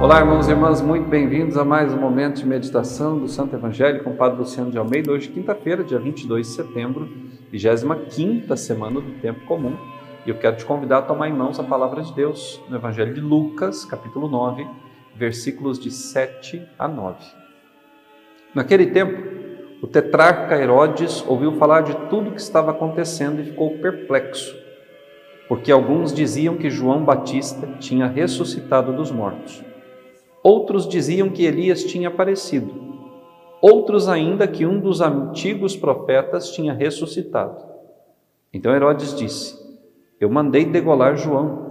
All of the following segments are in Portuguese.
Olá, irmãos e irmãs, muito bem-vindos a mais um momento de meditação do Santo Evangelho com o Padre Luciano de Almeida. Hoje, quinta-feira, dia 22 de setembro, 25 semana do Tempo Comum. E eu quero te convidar a tomar em mãos a palavra de Deus no Evangelho de Lucas, capítulo 9, versículos de 7 a 9. Naquele tempo, o tetrarca Herodes ouviu falar de tudo o que estava acontecendo e ficou perplexo, porque alguns diziam que João Batista tinha ressuscitado dos mortos. Outros diziam que Elias tinha aparecido. Outros ainda que um dos antigos profetas tinha ressuscitado. Então Herodes disse: Eu mandei degolar João.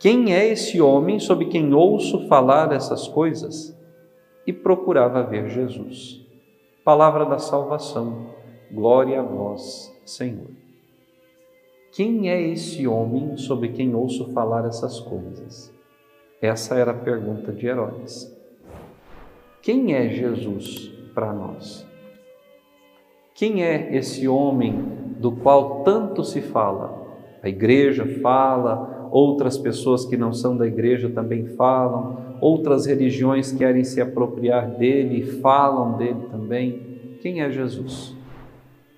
Quem é esse homem sobre quem ouço falar essas coisas? E procurava ver Jesus. Palavra da salvação. Glória a vós, Senhor. Quem é esse homem sobre quem ouço falar essas coisas? Essa era a pergunta de Herodes. Quem é Jesus para nós? Quem é esse homem do qual tanto se fala? A igreja fala, outras pessoas que não são da igreja também falam, outras religiões querem se apropriar dele e falam dele também. Quem é Jesus?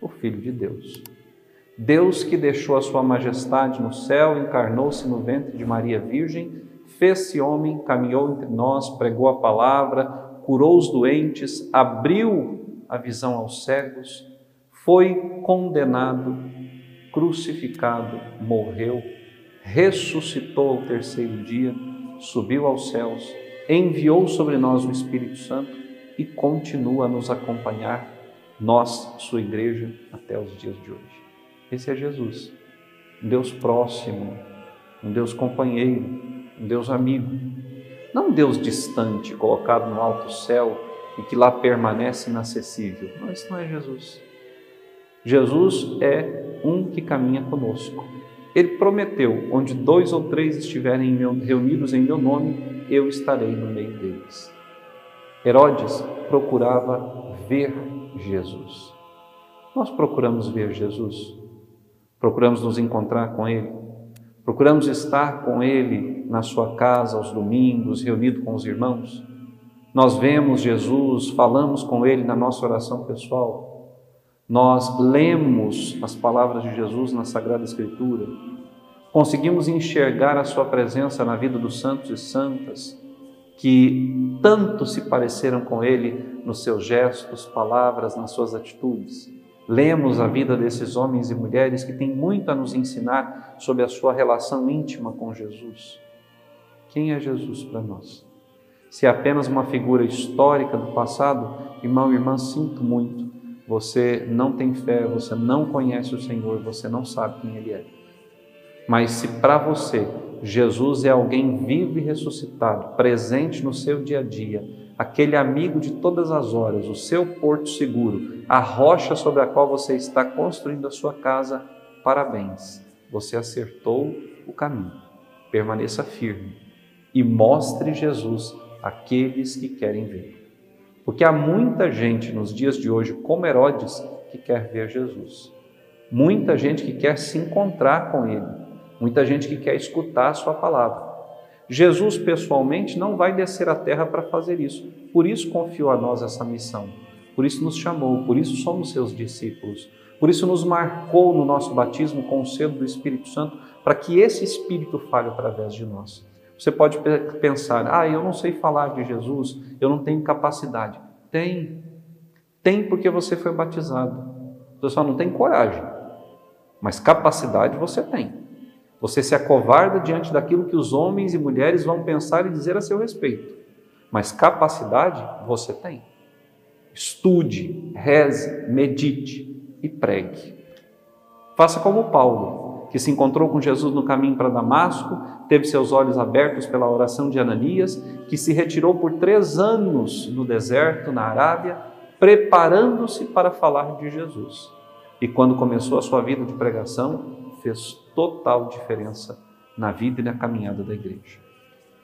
O Filho de Deus. Deus que deixou a sua majestade no céu, encarnou-se no ventre de Maria Virgem fez-se homem, caminhou entre nós, pregou a palavra, curou os doentes, abriu a visão aos cegos, foi condenado, crucificado, morreu, ressuscitou ao terceiro dia, subiu aos céus, enviou sobre nós o Espírito Santo e continua a nos acompanhar, nós, sua igreja, até os dias de hoje. Esse é Jesus, um Deus próximo, um Deus companheiro, um Deus amigo, não um Deus distante, colocado no alto céu e que lá permanece inacessível. Não, isso não é Jesus. Jesus é um que caminha conosco. Ele prometeu: onde dois ou três estiverem reunidos em meu nome, eu estarei no meio deles. Herodes procurava ver Jesus. Nós procuramos ver Jesus, procuramos nos encontrar com Ele, procuramos estar com Ele na sua casa aos domingos, reunido com os irmãos. Nós vemos Jesus, falamos com Ele na nossa oração pessoal. Nós lemos as palavras de Jesus na Sagrada Escritura. Conseguimos enxergar a Sua presença na vida dos santos e santas que tanto se pareceram com Ele nos seus gestos, palavras, nas suas atitudes. Lemos a vida desses homens e mulheres que têm muito a nos ensinar sobre a sua relação íntima com Jesus. Quem é Jesus para nós? Se é apenas uma figura histórica do passado, irmão e irmã, sinto muito. Você não tem fé, você não conhece o Senhor, você não sabe quem Ele é. Mas se para você Jesus é alguém vivo e ressuscitado, presente no seu dia a dia, aquele amigo de todas as horas, o seu porto seguro, a rocha sobre a qual você está construindo a sua casa, parabéns, você acertou o caminho. Permaneça firme e mostre Jesus àqueles que querem ver. Porque há muita gente nos dias de hoje, como Herodes, que quer ver Jesus. Muita gente que quer se encontrar com Ele. Muita gente que quer escutar a Sua palavra. Jesus, pessoalmente, não vai descer à terra para fazer isso. Por isso confiou a nós essa missão. Por isso nos chamou. Por isso somos seus discípulos. Por isso nos marcou no nosso batismo com o selo do Espírito Santo, para que esse Espírito fale através de nós. Você pode pensar, ah, eu não sei falar de Jesus, eu não tenho capacidade. Tem. Tem porque você foi batizado. Você só não tem coragem. Mas capacidade você tem. Você se acovarda diante daquilo que os homens e mulheres vão pensar e dizer a seu respeito. Mas capacidade você tem. Estude, reze, medite e pregue. Faça como Paulo que se encontrou com Jesus no caminho para Damasco, teve seus olhos abertos pela oração de Ananias, que se retirou por três anos no deserto, na Arábia, preparando-se para falar de Jesus. E quando começou a sua vida de pregação, fez total diferença na vida e na caminhada da igreja.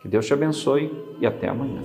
Que Deus te abençoe e até amanhã.